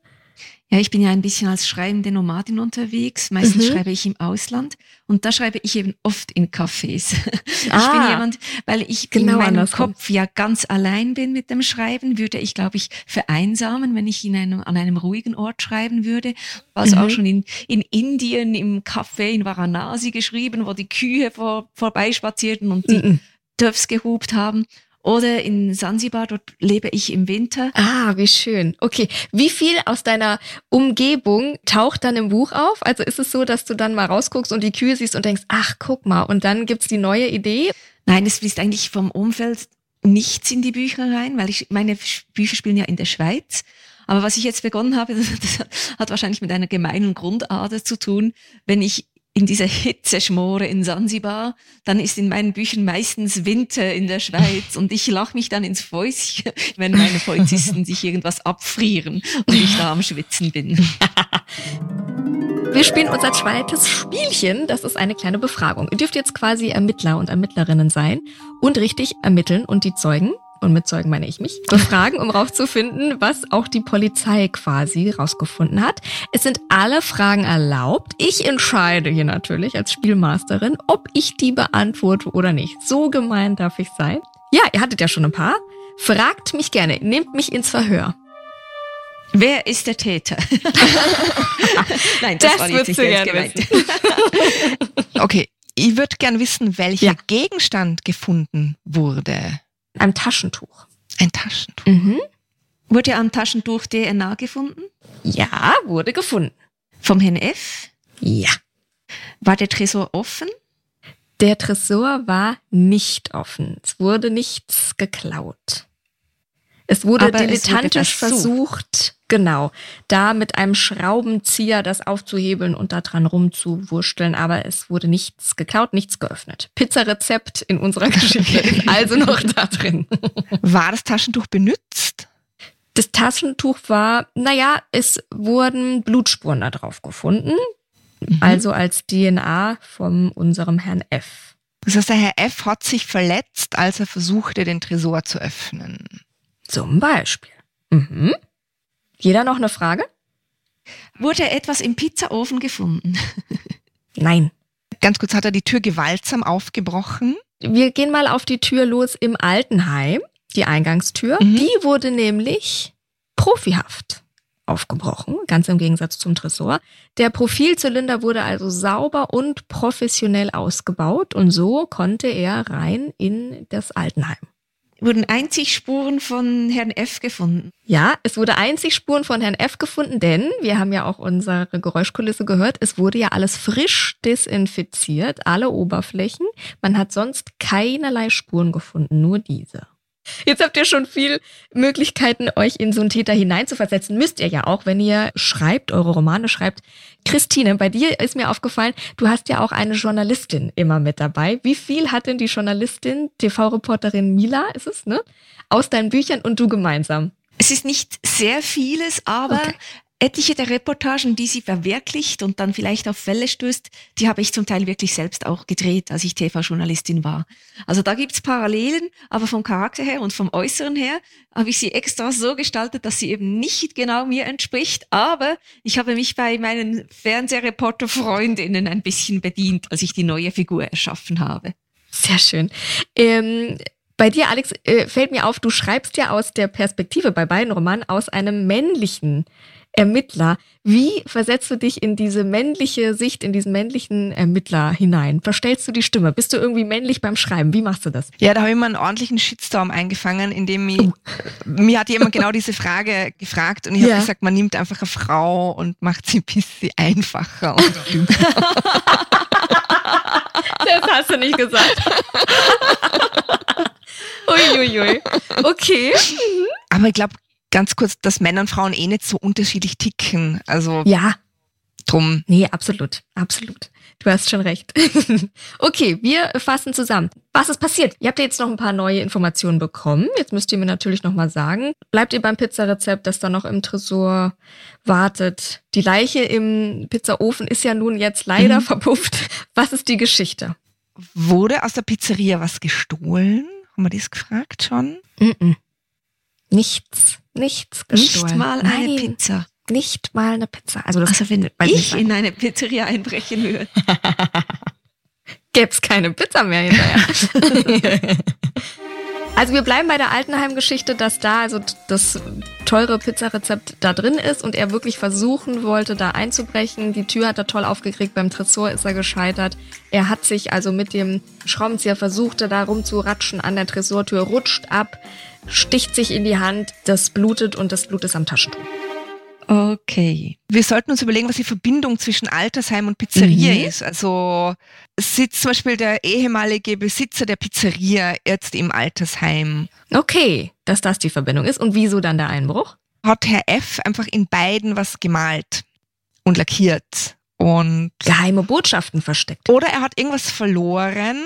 Speaker 5: Ja, ich bin ja ein bisschen als schreibende Nomadin unterwegs. Meistens mhm. schreibe ich im Ausland und da schreibe ich eben oft in Cafés. Ah, ich bin ah. jemand, weil ich genau in meinem andersrum. Kopf ja ganz allein bin mit dem Schreiben, würde ich, glaube ich, vereinsamen, wenn ich in einem, an einem ruhigen Ort schreiben würde. Also mhm. auch schon in, in Indien im Café in Varanasi geschrieben, wo die Kühe vor, vorbeispazierten und die mhm. Töpfs gehupt haben. Oder in Sansibar, dort lebe ich im Winter.
Speaker 1: Ah, wie schön. Okay. Wie viel aus deiner Umgebung taucht dann im Buch auf? Also ist es so, dass du dann mal rausguckst und die Kühe siehst und denkst, ach, guck mal, und dann gibt's die neue Idee?
Speaker 5: Nein, es fließt eigentlich vom Umfeld nichts in die Bücher rein, weil ich, meine Bücher spielen ja in der Schweiz. Aber was ich jetzt begonnen habe, das hat wahrscheinlich mit einer gemeinen Grundader zu tun. Wenn ich in dieser Hitzeschmore in Sansibar, dann ist in meinen Büchern meistens Winter in der Schweiz und ich lache mich dann ins Fäuschen, wenn meine Polizisten sich irgendwas abfrieren und ich da am Schwitzen bin.
Speaker 1: Wir spielen unser zweites Spielchen. Das ist eine kleine Befragung. Ihr dürft jetzt quasi Ermittler und Ermittlerinnen sein und richtig ermitteln und die Zeugen und mit Zeugen meine ich mich, befragen, um rauszufinden, was auch die Polizei quasi rausgefunden hat. Es sind alle Fragen erlaubt. Ich entscheide hier natürlich als Spielmasterin, ob ich die beantworte oder nicht. So gemein darf ich sein. Ja, ihr hattet ja schon ein paar. Fragt mich gerne, nehmt mich ins Verhör.
Speaker 5: Wer ist der Täter?
Speaker 1: Nein, das, das war nicht gemeint.
Speaker 4: okay, ich würde gern wissen, welcher ja. Gegenstand gefunden wurde.
Speaker 1: Ein Taschentuch.
Speaker 4: Ein Taschentuch.
Speaker 5: Mhm. Wurde am Taschentuch DNA gefunden?
Speaker 1: Ja, wurde gefunden.
Speaker 5: Vom Herrn F?
Speaker 1: Ja.
Speaker 5: War der Tresor offen?
Speaker 1: Der Tresor war nicht offen. Es wurde nichts geklaut. Es wurde Aber dilettantisch es wurde versucht, genau, da mit einem Schraubenzieher das aufzuhebeln und da dran rumzuwurschteln, aber es wurde nichts geklaut, nichts geöffnet. Pizzarezept in unserer Geschichte ist also noch da drin.
Speaker 4: War das Taschentuch benutzt?
Speaker 1: Das Taschentuch war, naja, es wurden Blutspuren da drauf gefunden, mhm. also als DNA von unserem Herrn F.
Speaker 4: Das heißt, der Herr F hat sich verletzt, als er versuchte, den Tresor zu öffnen.
Speaker 1: Zum Beispiel. Mhm. Jeder noch eine Frage?
Speaker 5: Wurde etwas im Pizzaofen gefunden?
Speaker 1: Nein.
Speaker 4: Ganz kurz, hat er die Tür gewaltsam aufgebrochen?
Speaker 1: Wir gehen mal auf die Tür los im Altenheim, die Eingangstür. Mhm. Die wurde nämlich profihaft aufgebrochen, ganz im Gegensatz zum Tresor. Der Profilzylinder wurde also sauber und professionell ausgebaut und so konnte er rein in das Altenheim
Speaker 5: wurden einzig Spuren von Herrn F gefunden.
Speaker 1: Ja, es wurde einzig Spuren von Herrn F gefunden, denn wir haben ja auch unsere Geräuschkulisse gehört. Es wurde ja alles frisch desinfiziert, alle Oberflächen. Man hat sonst keinerlei Spuren gefunden, nur diese. Jetzt habt ihr schon viel Möglichkeiten, euch in so einen Täter hineinzuversetzen. Müsst ihr ja auch, wenn ihr schreibt, eure Romane schreibt. Christine, bei dir ist mir aufgefallen, du hast ja auch eine Journalistin immer mit dabei. Wie viel hat denn die Journalistin, TV-Reporterin Mila, ist es, ne? Aus deinen Büchern und du gemeinsam?
Speaker 5: Es ist nicht sehr vieles, aber okay etliche der Reportagen, die sie verwirklicht und dann vielleicht auf Fälle stößt, die habe ich zum Teil wirklich selbst auch gedreht, als ich TV-Journalistin war. Also da gibt's Parallelen, aber vom Charakter her und vom Äußeren her habe ich sie extra so gestaltet, dass sie eben nicht genau mir entspricht, aber ich habe mich bei meinen Fernsehreporter-Freundinnen ein bisschen bedient, als ich die neue Figur erschaffen habe.
Speaker 1: Sehr schön. Ähm, bei dir, Alex, äh, fällt mir auf, du schreibst ja aus der Perspektive bei beiden Romanen aus einem männlichen Ermittler. Wie versetzt du dich in diese männliche Sicht, in diesen männlichen Ermittler hinein? Verstellst du die Stimme? Bist du irgendwie männlich beim Schreiben? Wie machst du das?
Speaker 4: Ja, da habe ich mal einen ordentlichen Shitstorm eingefangen, indem ich, oh. mir hat jemand genau diese Frage gefragt und ich ja. habe gesagt, man nimmt einfach eine Frau und macht sie ein bisschen einfacher und
Speaker 1: Das hast du nicht gesagt. Uiuiui. Ui, ui. Okay. Mhm.
Speaker 4: Aber ich glaube, ganz kurz, dass Männer und Frauen eh nicht so unterschiedlich ticken. Also
Speaker 1: ja.
Speaker 4: Drum.
Speaker 1: Nee, absolut, absolut. Du hast schon recht. okay, wir fassen zusammen. Was ist passiert? Ihr habt jetzt noch ein paar neue Informationen bekommen. Jetzt müsst ihr mir natürlich nochmal sagen. Bleibt ihr beim Pizzarezept, das da noch im Tresor wartet? Die Leiche im Pizzaofen ist ja nun jetzt leider mhm. verpufft. Was ist die Geschichte?
Speaker 4: Wurde aus der Pizzeria was gestohlen? Haben wir das gefragt schon? Mm
Speaker 1: -mm. Nichts, nichts gestohlen.
Speaker 5: Nicht mal eine Nein. Pizza.
Speaker 1: Nicht mal eine Pizza. Also,
Speaker 5: also wenn ich in eine Pizzeria einbrechen würde.
Speaker 1: Gäbe es keine Pizza mehr hinterher. also wir bleiben bei der Altenheim-Geschichte, dass da also das teure Pizzarezept da drin ist und er wirklich versuchen wollte, da einzubrechen. Die Tür hat er toll aufgekriegt, beim Tresor ist er gescheitert. Er hat sich also mit dem Schraubenzieher versucht, da rumzuratschen an der Tresortür, rutscht ab, sticht sich in die Hand, das blutet und das Blut ist am Taschentuch.
Speaker 4: Okay. Wir sollten uns überlegen, was die Verbindung zwischen Altersheim und Pizzeria mhm. ist. Also sitzt zum Beispiel der ehemalige Besitzer der Pizzeria jetzt im Altersheim.
Speaker 1: Okay, dass das die Verbindung ist. Und wieso dann der Einbruch?
Speaker 4: Hat Herr F. einfach in beiden was gemalt und lackiert und
Speaker 1: geheime Botschaften versteckt.
Speaker 4: Oder er hat irgendwas verloren.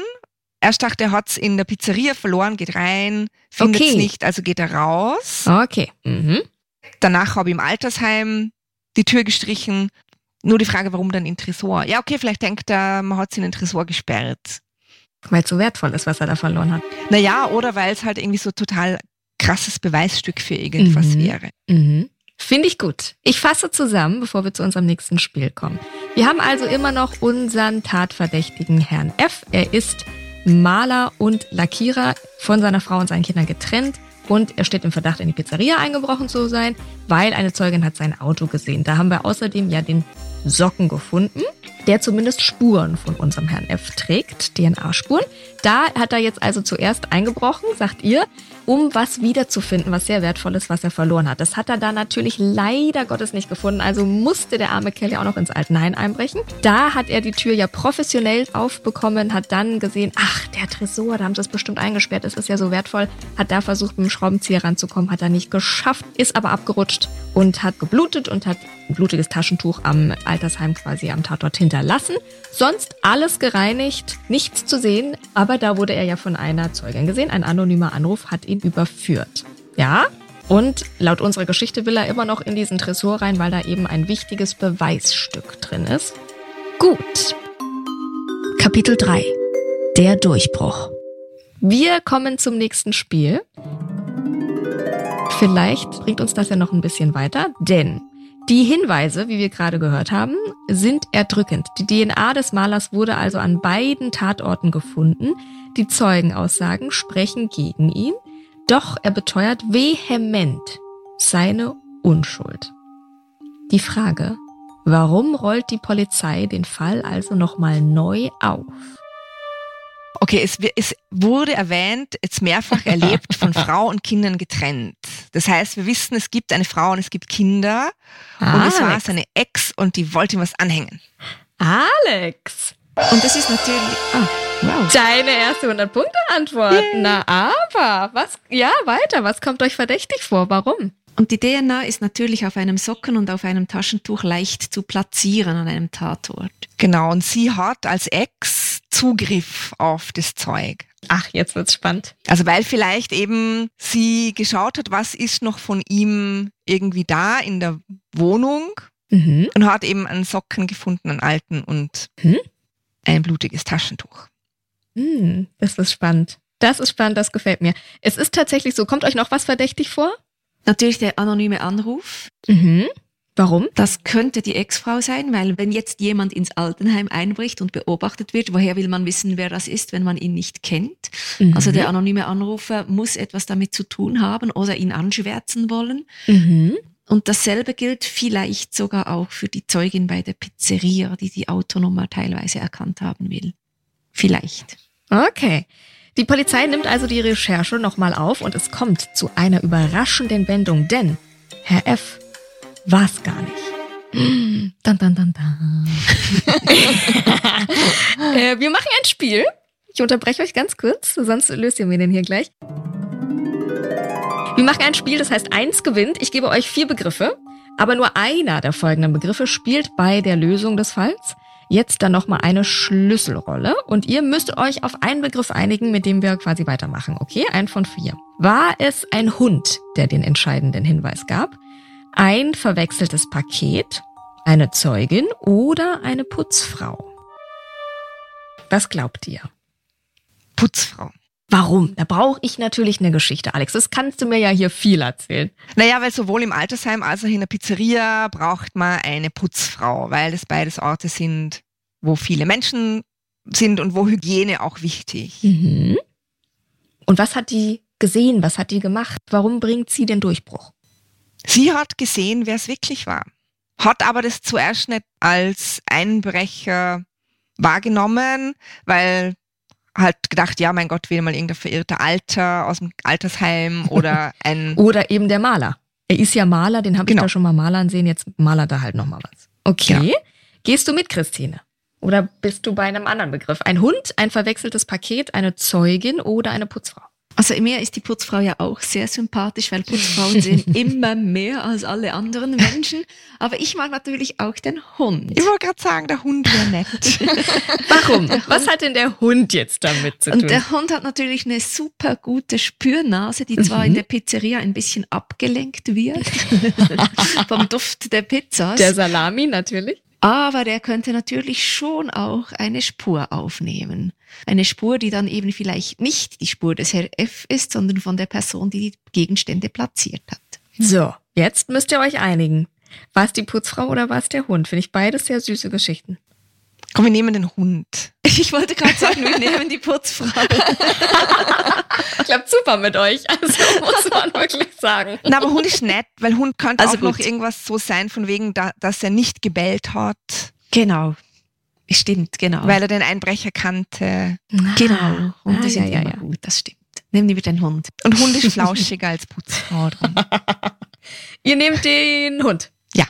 Speaker 4: Er dachte, er hat es in der Pizzeria verloren, geht rein, findet es okay. nicht, also geht er raus.
Speaker 1: Okay. Mhm.
Speaker 4: Danach habe ich im Altersheim die Tür gestrichen. Nur die Frage, warum dann in Tresor? Ja, okay, vielleicht denkt er, man hat sie in den Tresor gesperrt.
Speaker 1: Weil es so wertvoll ist, was er da verloren hat.
Speaker 4: Naja, oder weil es halt irgendwie so total krasses Beweisstück für irgendwas mhm. wäre.
Speaker 1: Mhm. Finde ich gut. Ich fasse zusammen, bevor wir zu unserem nächsten Spiel kommen. Wir haben also immer noch unseren Tatverdächtigen Herrn F. Er ist Maler und Lackierer, von seiner Frau und seinen Kindern getrennt. Und er steht im Verdacht, in die Pizzeria eingebrochen zu sein, weil eine Zeugin hat sein Auto gesehen. Da haben wir außerdem ja den Socken gefunden, der zumindest Spuren von unserem Herrn F trägt, DNA-Spuren. Da hat er jetzt also zuerst eingebrochen, sagt ihr, um was wiederzufinden, was sehr wertvoll ist, was er verloren hat. Das hat er da natürlich leider Gottes nicht gefunden, also musste der arme Kerl ja auch noch ins Altenheim einbrechen. Da hat er die Tür ja professionell aufbekommen, hat dann gesehen, ach, der Tresor, da haben sie es bestimmt eingesperrt, das ist ja so wertvoll, hat da versucht, mit dem Schraubenzieher ranzukommen, hat er nicht geschafft, ist aber abgerutscht und hat geblutet und hat blutiges Taschentuch am Altersheim quasi am Tatort hinterlassen. Sonst alles gereinigt, nichts zu sehen, aber da wurde er ja von einer Zeugin gesehen. Ein anonymer Anruf hat ihn überführt. Ja, und laut unserer Geschichte will er immer noch in diesen Tresor rein, weil da eben ein wichtiges Beweisstück drin ist. Gut.
Speaker 6: Kapitel 3. Der Durchbruch.
Speaker 1: Wir kommen zum nächsten Spiel. Vielleicht bringt uns das ja noch ein bisschen weiter, denn die Hinweise, wie wir gerade gehört haben, sind erdrückend. Die DNA des Malers wurde also an beiden Tatorten gefunden. Die Zeugenaussagen sprechen gegen ihn, doch er beteuert vehement seine Unschuld. Die Frage, warum rollt die Polizei den Fall also nochmal neu auf?
Speaker 4: Okay, es, es, wurde erwähnt, jetzt mehrfach erlebt, von Frau und Kindern getrennt. Das heißt, wir wissen, es gibt eine Frau und es gibt Kinder. Alex. Und es war seine Ex und die wollte ihm was anhängen.
Speaker 1: Alex!
Speaker 5: Und das ist natürlich.
Speaker 1: Ah, wow. Deine erste 100-Punkte-Antwort. Yeah. Na, aber, was, ja, weiter. Was kommt euch verdächtig vor? Warum?
Speaker 5: Und die DNA ist natürlich auf einem Socken und auf einem Taschentuch leicht zu platzieren an einem Tatort.
Speaker 4: Genau, und sie hat als Ex Zugriff auf das Zeug.
Speaker 1: Ach, jetzt wird's spannend.
Speaker 4: Also weil vielleicht eben sie geschaut hat, was ist noch von ihm irgendwie da in der Wohnung mhm. und hat eben einen Socken gefunden, einen alten und mhm. ein blutiges Taschentuch.
Speaker 1: Mhm, das ist spannend. Das ist spannend, das gefällt mir. Es ist tatsächlich so, kommt euch noch was verdächtig vor?
Speaker 5: Natürlich der anonyme Anruf.
Speaker 1: Mhm. Warum?
Speaker 5: Das könnte die Ex-Frau sein, weil wenn jetzt jemand ins Altenheim einbricht und beobachtet wird, woher will man wissen, wer das ist, wenn man ihn nicht kennt?
Speaker 1: Mhm.
Speaker 5: Also der anonyme Anrufer muss etwas damit zu tun haben oder ihn anschwärzen wollen.
Speaker 1: Mhm.
Speaker 5: Und dasselbe gilt vielleicht sogar auch für die Zeugin bei der Pizzeria, die die Autonummer teilweise erkannt haben will. Vielleicht.
Speaker 1: Okay. Die Polizei nimmt also die Recherche nochmal auf und es kommt zu einer überraschenden Wendung, denn Herr F. war es gar nicht. Dun, dun, dun, dun. äh, wir machen ein Spiel. Ich unterbreche euch ganz kurz, sonst löst ihr mir den hier gleich. Wir machen ein Spiel, das heißt, eins gewinnt. Ich gebe euch vier Begriffe, aber nur einer der folgenden Begriffe spielt bei der Lösung des Falls jetzt dann nochmal eine Schlüsselrolle und ihr müsst euch auf einen Begriff einigen, mit dem wir quasi weitermachen. Okay, ein von vier. War es ein Hund, der den entscheidenden Hinweis gab? Ein verwechseltes Paket? Eine Zeugin oder eine Putzfrau? Was glaubt ihr?
Speaker 4: Putzfrau.
Speaker 1: Warum? Da brauche ich natürlich eine Geschichte, Alex. Das kannst du mir ja hier viel erzählen.
Speaker 4: Naja, weil sowohl im Altersheim als auch in der Pizzeria braucht man eine Putzfrau, weil das beides Orte sind, wo viele Menschen sind und wo Hygiene auch wichtig.
Speaker 1: Mhm. Und was hat die gesehen? Was hat die gemacht? Warum bringt sie den Durchbruch?
Speaker 4: Sie hat gesehen, wer es wirklich war, hat aber das zuerst nicht als Einbrecher wahrgenommen, weil halt gedacht, ja, mein Gott, wieder mal irgendein verirrter Alter aus dem Altersheim oder ein.
Speaker 1: Oder eben der Maler. Er ist ja Maler, den habe
Speaker 4: Genau.
Speaker 1: ich da schon mal malern sehen, jetzt malert er halt nochmal was. Okay. Gehst du mit, Christine? Oder bist du bei einem anderen Begriff? Ein Hund, ein verwechseltes Paket, eine Zeugin oder eine Putzfrau?
Speaker 5: Also mir ist die Putzfrau ja auch sehr sympathisch, weil Putzfrauen sehen immer mehr als alle anderen Menschen. Aber ich mag natürlich auch den Hund.
Speaker 4: Ich wollte gerade sagen, der Hund wäre nett.
Speaker 1: Warum? Was hat denn der Hund jetzt damit zu tun?
Speaker 5: Und der Hund hat natürlich eine super gute Spürnase, die zwar
Speaker 1: Mhm.
Speaker 5: in der Pizzeria ein bisschen abgelenkt wird vom Duft der Pizzas,
Speaker 1: der Salami natürlich.
Speaker 5: aber der könnte natürlich schon auch eine Spur aufnehmen. Eine Spur, die dann eben vielleicht nicht die Spur des Herr F ist, sondern von der Person, die die Gegenstände platziert hat.
Speaker 1: So, jetzt müsst ihr euch einigen. War es die Putzfrau oder war es der Hund? Finde ich beides sehr süße Geschichten.
Speaker 4: Komm, wir nehmen den Hund.
Speaker 5: Ich wollte gerade sagen, wir nehmen die Putzfrau.
Speaker 1: Klappt super mit euch, also muss man wirklich sagen.
Speaker 4: Na, aber Hund ist nett, weil Hund könnte
Speaker 5: Also
Speaker 4: auch noch
Speaker 5: gut.
Speaker 4: irgendwas so sein, von wegen, da, dass er nicht gebellt hat,
Speaker 5: Genau. Stimmt, genau.
Speaker 4: weil er den Einbrecher kannte.
Speaker 5: genau. Und
Speaker 1: Ah,
Speaker 5: die sind
Speaker 1: ja, ja,
Speaker 5: immer
Speaker 1: ja.
Speaker 5: gut, das stimmt. Nehmen wir den Hund.
Speaker 4: Und Hund ist flauschiger als Putzfrau.
Speaker 1: Ihr nehmt den Hund.
Speaker 4: Ja.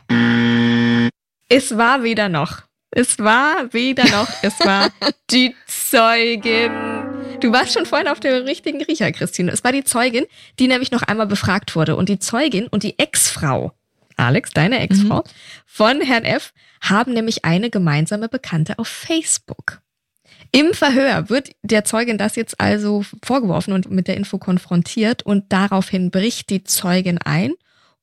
Speaker 1: Es war weder noch. Es war weder noch. Es war die Zeugin. Du warst schon vorhin auf der richtigen Riecher, Christine. Es war die Zeugin, die nämlich noch einmal befragt wurde. Und die Zeugin und die Ex-Frau, Alex, deine Ex-Frau, von Herrn F., haben nämlich eine gemeinsame Bekannte auf Facebook. Im Verhör wird der Zeugin das jetzt also vorgeworfen und mit der Info konfrontiert und daraufhin bricht die Zeugin ein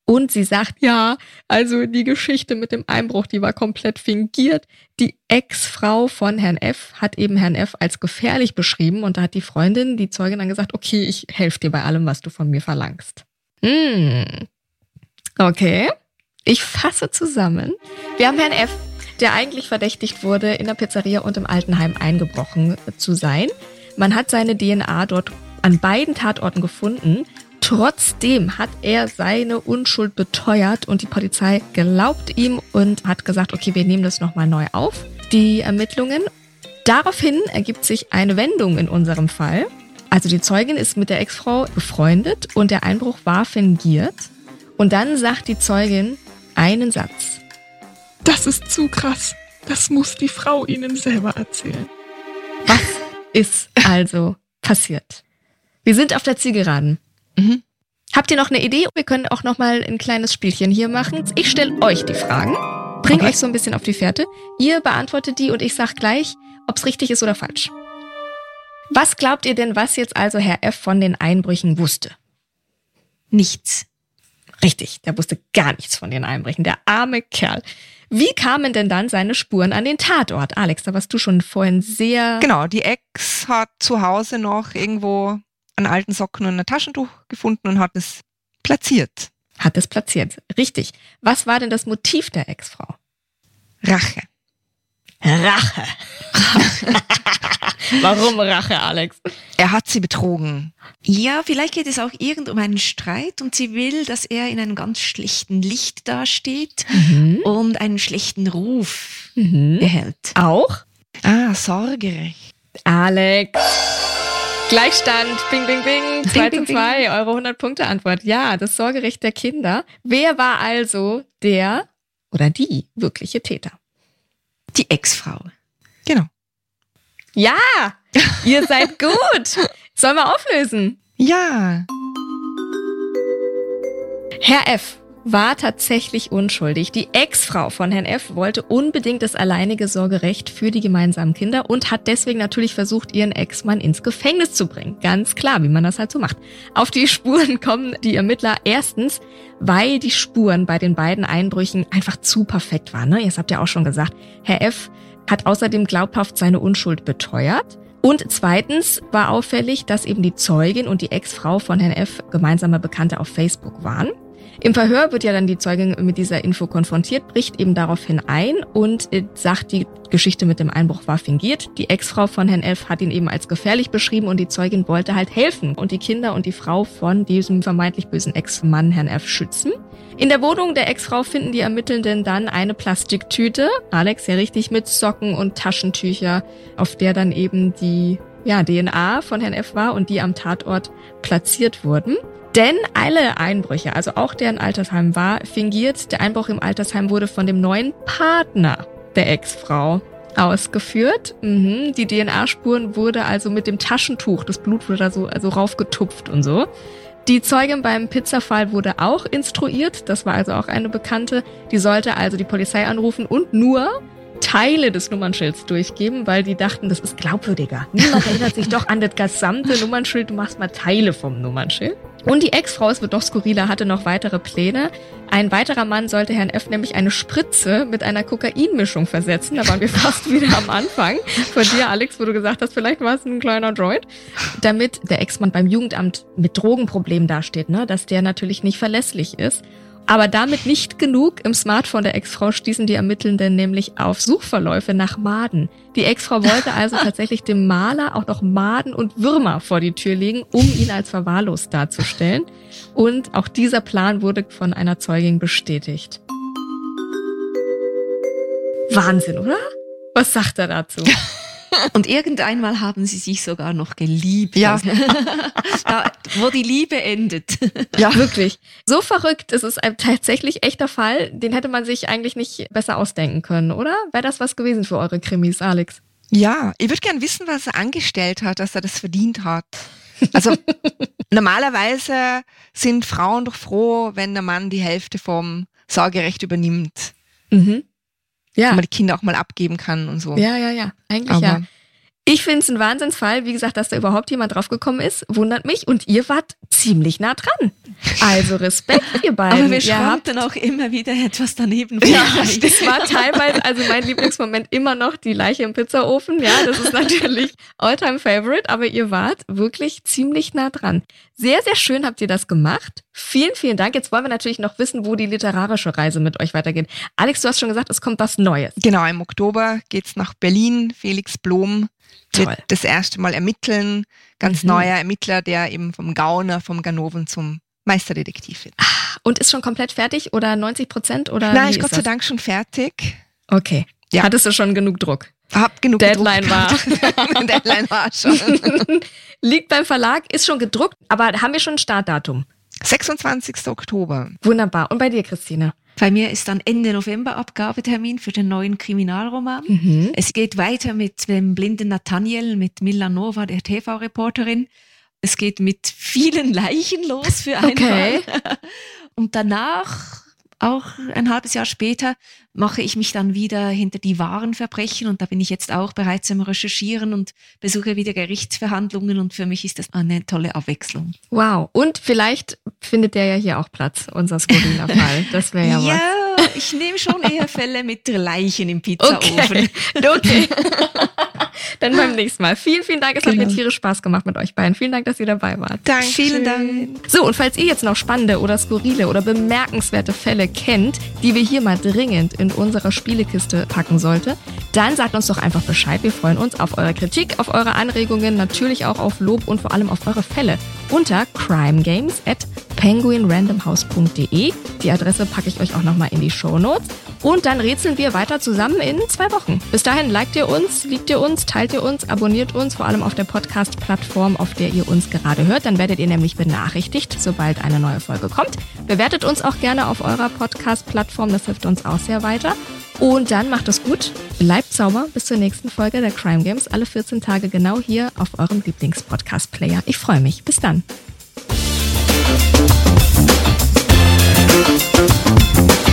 Speaker 1: und sie sagt, ja, also die Geschichte mit dem Einbruch, die war komplett fingiert. Die Ex-Frau von Herrn F. hat eben Herrn F. als gefährlich beschrieben und da hat die Freundin, die Zeugin dann gesagt, okay, ich helfe dir bei allem, was du von mir verlangst. Hm. Okay. Ich fasse zusammen. Wir haben Herrn F., der eigentlich verdächtigt wurde, in der Pizzeria und im Altenheim eingebrochen zu sein. Man hat seine DNA dort an beiden Tatorten gefunden. Trotzdem hat er seine Unschuld beteuert und die Polizei glaubt ihm und hat gesagt, okay, wir nehmen das nochmal neu auf, die Ermittlungen. Daraufhin ergibt sich eine Wendung in unserem Fall. Also die Zeugin ist mit der Ex-Frau befreundet und der Einbruch war fingiert. Und dann sagt die Zeugin einen Satz.
Speaker 7: Das ist zu krass. Das muss die Frau Ihnen selber erzählen.
Speaker 1: Was ist also passiert? Wir sind auf der Zielgeraden.
Speaker 4: Mhm.
Speaker 1: Habt ihr noch eine Idee? Wir können auch noch mal ein kleines Spielchen hier machen. Ich stelle euch die Fragen, bringe
Speaker 4: Okay.
Speaker 1: euch so ein bisschen auf die Fährte. Ihr beantwortet die und ich sag gleich, ob es richtig ist oder falsch. Was glaubt ihr denn, was jetzt also Herr F. von den Einbrüchen wusste?
Speaker 5: Nichts.
Speaker 1: Richtig, der wusste gar nichts von den Einbrüchen. Der arme Kerl. Wie kamen denn dann seine Spuren an den Tatort? Alex, da warst du schon vorhin sehr...
Speaker 4: Genau, die Ex hat zu Hause noch irgendwo einen alten Socken und ein Taschentuch gefunden und hat es platziert.
Speaker 1: Hat es platziert. Richtig. Was war denn das Motiv der Ex-Frau?
Speaker 4: Rache.
Speaker 1: Rache. Warum Rache, Alex?
Speaker 4: Er hat sie betrogen.
Speaker 5: Ja, vielleicht geht es auch irgend um einen Streit und sie will, dass er in einem ganz schlechten Licht dasteht und einen schlechten Ruf
Speaker 1: Mhm.
Speaker 5: behält.
Speaker 1: Auch?
Speaker 4: Ah, sorgerecht.
Speaker 1: Alex. Gleichstand. Bing, bing, bing. 2 zu
Speaker 5: bing, bing.
Speaker 1: 2. Eure 100-Punkte-Antwort. Ja, das Sorgerecht der Kinder. Wer war also der oder die wirkliche Täter?
Speaker 5: Die Ex-Frau.
Speaker 4: Genau.
Speaker 1: Ja, ihr seid gut. Sollen wir auflösen?
Speaker 4: Ja.
Speaker 1: Herr F. war tatsächlich unschuldig. Die Ex-Frau von Herrn F. wollte unbedingt das alleinige Sorgerecht für die gemeinsamen Kinder und hat deswegen natürlich versucht, ihren Ex-Mann ins Gefängnis zu bringen. Ganz klar, wie man das halt so macht. Auf die Spuren kommen die Ermittler erstens, weil die Spuren bei den beiden Einbrüchen einfach zu perfekt waren. Ne? Ihr habt ja auch schon gesagt, Herr F. hat außerdem glaubhaft seine Unschuld beteuert. Und zweitens war auffällig, dass eben die Zeugin und die Ex-Frau von Herrn F. gemeinsame Bekannte auf Facebook waren. Im Verhör wird ja dann die Zeugin mit dieser Info konfrontiert, bricht eben daraufhin ein und äh, sagt, die Geschichte mit dem Einbruch war fingiert. Die Ex-Frau von Herrn F. hat ihn eben als gefährlich beschrieben und die Zeugin wollte halt helfen und die Kinder und die Frau von diesem vermeintlich bösen Ex-Mann Herrn F. schützen. In der Wohnung der Ex-Frau finden die Ermittelnden dann eine Plastiktüte, Alex ja richtig mit Socken und Taschentücher, auf der dann eben die ja, DNA von Herrn F. war und die am Tatort platziert wurden. Denn alle Einbrüche, also auch der in Altersheim war, fingiert. Der Einbruch im Altersheim wurde von dem neuen Partner der Ex-Frau ausgeführt. Mhm. Die DNA-Spuren wurde also mit dem Taschentuch, das Blut wurde da so also raufgetupft und so. Die Zeugin beim Pizzafall wurde auch instruiert. Das war also auch eine Bekannte. Die sollte also die Polizei anrufen und nur Teile des Nummernschilds durchgeben, weil die dachten, das ist glaubwürdiger. Niemand erinnert sich doch an das gesamte Nummernschild. Du machst mal Teile vom Nummernschild. Und die Ex-Frau, es wird doch skurriler, hatte noch weitere Pläne. Ein weiterer Mann sollte Herrn F. nämlich eine Spritze mit einer Kokainmischung versetzen. Da waren wir fast wieder am Anfang. Von dir, Alex, wo du gesagt hast, vielleicht war es ein kleiner Joint. Damit der Ex-Mann beim Jugendamt mit Drogenproblemen dasteht, ne? dass der natürlich nicht verlässlich ist. Aber damit nicht genug. Im Smartphone der Ex-Frau stießen die Ermittelnden nämlich auf Suchverläufe nach Maden. Die Ex-Frau wollte also tatsächlich dem Maler auch noch Maden und Würmer vor die Tür legen, um ihn als verwahrlost darzustellen. Und auch dieser Plan wurde von einer Zeugin bestätigt. Wahnsinn, oder? Was sagt er dazu?
Speaker 5: Und irgendeinmal haben sie sich sogar noch geliebt.
Speaker 4: Ja.
Speaker 5: Also, da, wo die Liebe endet.
Speaker 1: Ja, wirklich. So verrückt ist es ein tatsächlich echter Fall. Den hätte man sich eigentlich nicht besser ausdenken können, oder? Wäre das was gewesen für eure Krimis, Alex?
Speaker 4: Ja, ich würde gern wissen, was er angestellt hat, dass er das verdient hat. Also normalerweise sind Frauen doch froh, wenn der Mann die Hälfte vom Sorgerecht übernimmt.
Speaker 1: Mhm. Ja.
Speaker 4: Wenn man die Kinder auch mal abgeben kann und so.
Speaker 1: Ja, ja, ja. Eigentlich
Speaker 4: Aber
Speaker 1: ja. Ich finde es ein Wahnsinnsfall. Wie gesagt, dass da überhaupt jemand draufgekommen ist, wundert mich. Und ihr wart ziemlich nah dran. Also Respekt, ihr beiden.
Speaker 5: Aber wir schraubten auch immer wieder etwas daneben.
Speaker 1: ja, das war teilweise, also mein Lieblingsmoment immer noch die Leiche im Pizzaofen. Ja, das ist natürlich Alltime Favorite, aber ihr wart wirklich ziemlich nah dran. Sehr, sehr schön habt ihr das gemacht. Vielen, vielen Dank. Jetzt wollen wir natürlich noch wissen, wo die literarische Reise mit euch weitergeht. Alex, du hast schon gesagt, es kommt was Neues.
Speaker 4: Genau, im Oktober geht's nach Berlin. Felix Blom
Speaker 1: Toll.
Speaker 4: das erste Mal ermitteln. Ganz
Speaker 1: Mhm.
Speaker 4: neuer Ermittler, der eben vom Gauner, vom Ganoven zum Meisterdetektiv wird.
Speaker 1: Und ist schon komplett fertig oder 90 Prozent oder
Speaker 4: Nein, ist Gott sei? Dank schon fertig.
Speaker 1: Okay.
Speaker 4: Ja.
Speaker 1: Hattest du schon genug Druck?
Speaker 4: Hab genug
Speaker 1: Deadline
Speaker 4: gedruckt. Deadline war schon.
Speaker 1: Liegt beim Verlag, ist schon gedruckt, aber haben wir schon ein Startdatum?
Speaker 4: 26. Oktober.
Speaker 1: Wunderbar. Und bei dir, Christine?
Speaker 5: Bei mir ist dann Ende November Abgabetermin für den neuen Kriminalroman.
Speaker 1: Mhm.
Speaker 5: Es geht weiter mit dem blinden Nathaniel, mit Mila Nova, der TV-Reporterin. Es geht mit vielen Leichen los für einmal.
Speaker 1: Okay.
Speaker 5: Und danach, auch ein halbes Jahr später, mache ich mich dann wieder hinter die wahren Verbrechen und da bin ich jetzt auch bereits am Recherchieren und besuche wieder Gerichtsverhandlungen und für mich ist das eine tolle Abwechslung.
Speaker 1: Wow. Und vielleicht findet der ja hier auch Platz, unser skurriler Fall. Das wäre ja, was.
Speaker 5: Ich nehme schon eher Fälle mit Leichen im Pizzaofen.
Speaker 1: Okay. okay. Dann beim nächsten Mal. Vielen, vielen Dank. Es genau. hat mir genau. tierisch Spaß gemacht mit euch beiden. Vielen Dank, dass ihr dabei wart.
Speaker 4: Danke.
Speaker 5: Vielen Dank.
Speaker 1: So, und falls ihr jetzt noch spannende oder skurrile oder bemerkenswerte Fälle kennt, die wir hier mal dringend in unsere Spielekiste packen sollte, dann sagt uns doch einfach Bescheid. Wir freuen uns auf eure Kritik, auf eure Anregungen, natürlich auch auf Lob und vor allem auf eure Fälle unter crimegames at penguinrandomhouse.de. Die Adresse packe ich euch auch nochmal in die Show Notes. Und dann rätseln wir weiter zusammen in zwei Wochen. Bis dahin liked ihr uns, liebt ihr uns, teilt ihr uns, abonniert uns, vor allem auf der Podcast-Plattform, auf der ihr uns gerade hört. Dann werdet ihr nämlich benachrichtigt, sobald eine neue Folge kommt. Bewertet uns auch gerne auf eurer Podcast-Plattform, das hilft uns auch sehr weiter. Und dann macht es gut, bleibt sauber bis zur nächsten Folge der Crime Games, alle 14 Tage genau hier auf eurem Lieblings-Podcast-Player. Ich freue mich. Bis dann. Eu não Música